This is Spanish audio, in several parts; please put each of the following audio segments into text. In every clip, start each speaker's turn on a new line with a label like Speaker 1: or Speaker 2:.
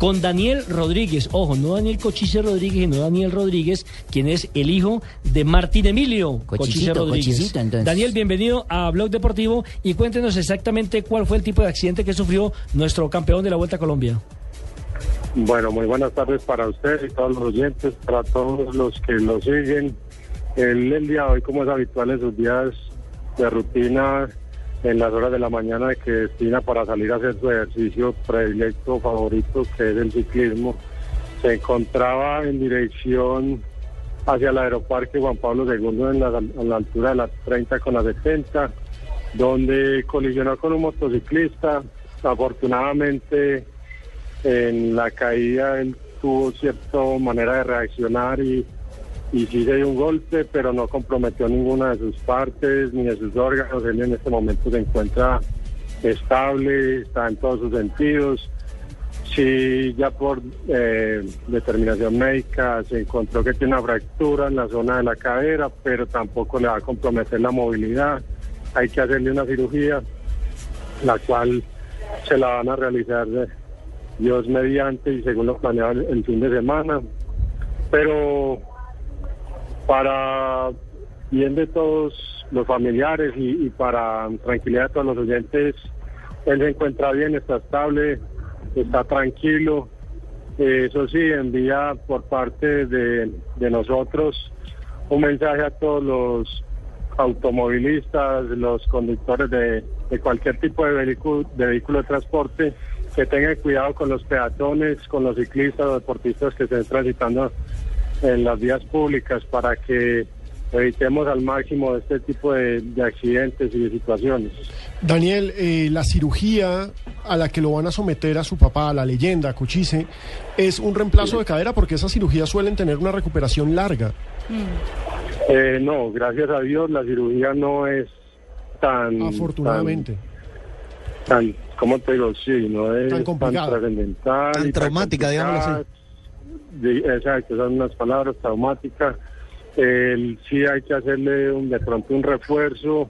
Speaker 1: Con Daniel Rodríguez, ojo, no Daniel Cochise Rodríguez, sino Daniel Rodríguez, quien es el hijo de Martín Emilio Cochise Rodríguez. Daniel, bienvenido a Blog Deportivo y cuéntenos exactamente cuál fue el tipo de accidente que sufrió nuestro campeón de la Vuelta a Colombia.
Speaker 2: Bueno, muy buenas tardes para usted y todos los oyentes, para todos los que lo siguen. El, el día de hoy, como es habitual en sus días de rutina, en las horas de la mañana que destina para salir a hacer su ejercicio predilecto, favorito, que es el ciclismo, se encontraba en dirección hacia el aeroparque Juan Pablo II en la, la altura de la 30 con la 70, donde colisionó con un motociclista. Afortunadamente, en la caída él tuvo cierta manera de reaccionar y, y sí se dio un golpe, pero no comprometió ninguna de sus partes ni de sus órganos. Él en este momento se encuentra estable, está en todos sus sentidos. Sí, ya por eh, determinación médica se encontró que tiene una fractura en la zona de la cadera, pero tampoco le va a comprometer la movilidad. Hay que hacerle una cirugía, la cual se la van a realizar eh, Dios mediante y según lo planeado el, fin de semana. Pero para bien de todos los familiares y, para tranquilidad de todos los oyentes, él se encuentra bien, está estable, está tranquilo. Eh, eso sí, envía por parte de, nosotros un mensaje a todos los automovilistas, los conductores de, de cualquier tipo de vehículo, de vehículo de transporte, que tengan cuidado con los peatones, con los ciclistas o deportistas que estén transitando en las vías públicas para que evitemos al máximo este tipo de, de accidentes y de situaciones.
Speaker 3: Daniel, eh, la cirugía a la que lo van a someter a su papá, a la leyenda, Cochise, es un reemplazo de cadera porque esas cirugías suelen tener una recuperación larga.
Speaker 2: Eh, no, gracias a Dios la cirugía no es tan...
Speaker 3: Afortunadamente.
Speaker 2: Tan, tan ¿cómo te digo? Sí, no es
Speaker 3: Tan
Speaker 2: tan,
Speaker 3: complicada.
Speaker 2: trascendental.
Speaker 4: Tan traumática, digámoslo así.
Speaker 2: Exacto, son unas palabras traumáticas. El- sí hay que hacerle un, de pronto un refuerzo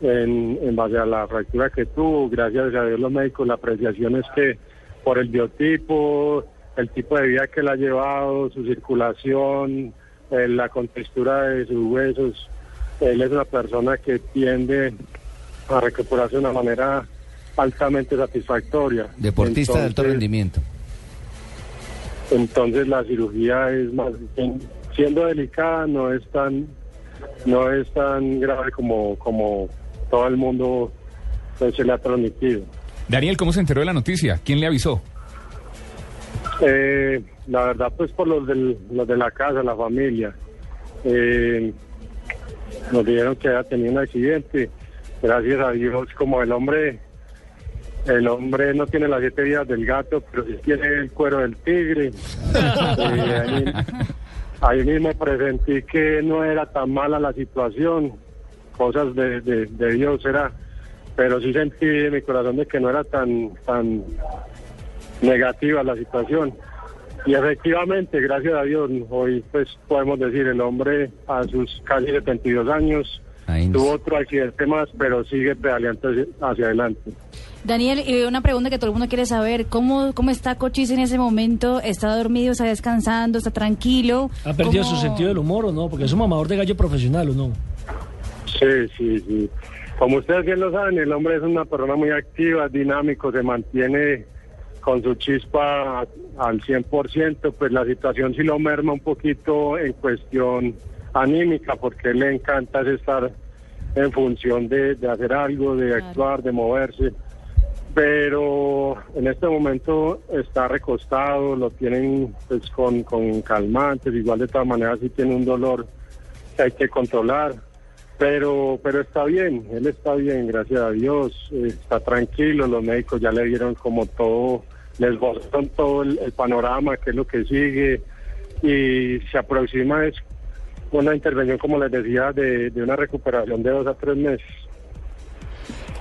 Speaker 2: en, en base a la fractura que tuvo. Gracias a Dios los médicos, la apreciación es que por el biotipo, el tipo de vida que él ha llevado, su circulación, eh, la contextura de sus huesos, él es una persona que tiende a recuperarse de una manera altamente satisfactoria.
Speaker 4: Deportista de alto rendimiento.
Speaker 2: Entonces la cirugía es más bien- siendo delicada no es tan no es tan grave como como todo el mundo pues, se le ha transmitido.
Speaker 5: Daniel, ¿cómo se enteró de la noticia? ¿Quién le avisó?
Speaker 2: Eh, la verdad pues por los, del, los de la casa, la familia. Eh, nos dijeron que había tenido un accidente. Gracias a Dios, como el hombre, el hombre no tiene las siete vidas del gato, pero sí tiene el cuero del tigre. Eh, ahí, ahí mismo presentí que no era tan mala la situación, cosas de, de, de Dios era, pero sí sentí en mi corazón de que no era tan, tan negativa la situación. Y efectivamente, gracias a Dios, hoy pues podemos decir, el hombre a sus casi 72 años
Speaker 4: Ahí
Speaker 2: tuvo otro accidente más, pero sigue pedaleando hacia adelante.
Speaker 6: Daniel, y una pregunta que todo el mundo quiere saber, ¿cómo, cómo está Cochise en ese momento? ¿Está dormido, está descansando, está tranquilo?
Speaker 1: ¿Ha perdido
Speaker 6: ¿Cómo-
Speaker 1: su sentido del humor o no? Porque es un mamador de gallo profesional o no.
Speaker 2: Sí, sí, sí. Como ustedes bien lo saben, el hombre es una persona muy activa, dinámico, se mantiene con su chispa al 100%, pues la situación sí lo merma un poquito en cuestión anímica, porque a él le encanta es estar en función de, de hacer algo, de actuar, de moverse. Pero en este momento está recostado, lo tienen pues con, con calmantes, igual de todas maneras sí tiene un dolor que hay que controlar pero pero está bien, él está bien, gracias a Dios, está tranquilo, los médicos ya le dieron como todo les mostraron todo el, el panorama, qué es lo que sigue, y se aproxima es una intervención, como les decía, de, de una recuperación de dos a tres meses.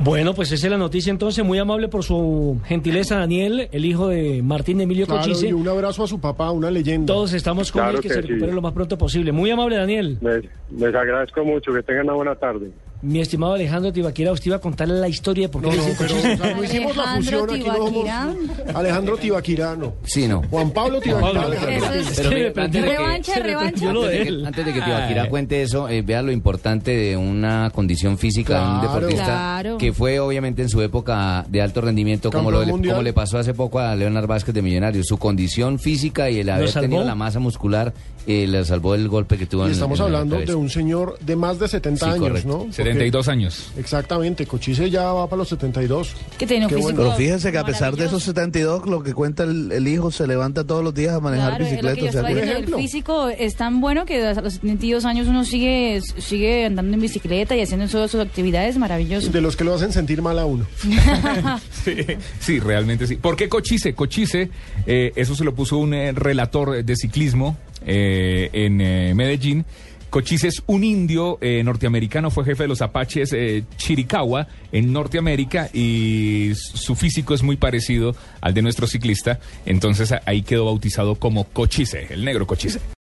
Speaker 1: Bueno, pues esa es la noticia entonces. Muy amable por su gentileza, Daniel, el hijo de Martín Emilio
Speaker 3: Claro,
Speaker 1: Cochise.
Speaker 3: y un abrazo a su papá, una leyenda.
Speaker 1: Todos estamos con
Speaker 2: Claro
Speaker 1: él, que,
Speaker 2: que
Speaker 1: se
Speaker 2: sí.
Speaker 1: recupere lo más pronto posible. Muy amable, Daniel.
Speaker 2: Les, les agradezco mucho, que tengan una buena tarde.
Speaker 1: Mi estimado Alejandro Tibaquira, usted iba a contarle la historia de por qué
Speaker 3: No, no, pero
Speaker 1: Cochise.
Speaker 3: o sea, no hicimos la fusión aquí. No somos-
Speaker 6: Tibaquirá.
Speaker 3: Alejandro Tibaquirá, no.
Speaker 4: Sí, no.
Speaker 3: Juan Pablo Tibaquirá.
Speaker 1: Pablo,
Speaker 3: Alejandro
Speaker 6: es-.
Speaker 4: Pero mire, antes de que-
Speaker 6: Revancha, revancha.
Speaker 4: Antes de que, antes de que Tibaquirá
Speaker 1: Ay.
Speaker 4: cuente eso, eh, vea lo importante de una condición física de un deportista
Speaker 6: Claro.
Speaker 4: que fue obviamente en su época de alto rendimiento, como, lo, como le pasó hace poco a Leonard Vázquez de Millonarios. Su condición física y el haber tenido la masa muscular eh, le salvó el golpe que tuvo
Speaker 3: Y
Speaker 4: en
Speaker 3: estamos
Speaker 4: en
Speaker 3: hablando de un señor de más de 70
Speaker 4: Sí,
Speaker 3: años,
Speaker 4: correcto.
Speaker 3: ¿no? Porque-
Speaker 5: 72 años.
Speaker 3: Exactamente, Cochise ya va para los 72.
Speaker 6: Que tiene un físico
Speaker 3: bueno.
Speaker 7: Pero fíjense que a pesar de esos
Speaker 6: maravilloso.
Speaker 7: 72, lo que cuenta el, el hijo se levanta todos los días a manejar
Speaker 6: Claro, es lo que yo
Speaker 7: bicicleta. o sea que-
Speaker 6: el físico es tan bueno que a los 72 años uno sigue sigue andando en bicicleta y haciendo todas sus actividades maravillosas.
Speaker 3: De los que lo hacen sentir mal a uno.
Speaker 5: Sí, sí, realmente sí. ¿Por qué Cochise? Cochise, eh, eso se lo puso un eh, relator de ciclismo eh, en eh, Medellín. Cochise es un indio eh, norteamericano, fue jefe de los apaches eh, Chiricahua en Norteamérica y su físico es muy parecido al de nuestro ciclista. Entonces ahí quedó bautizado como Cochise, el negro Cochise.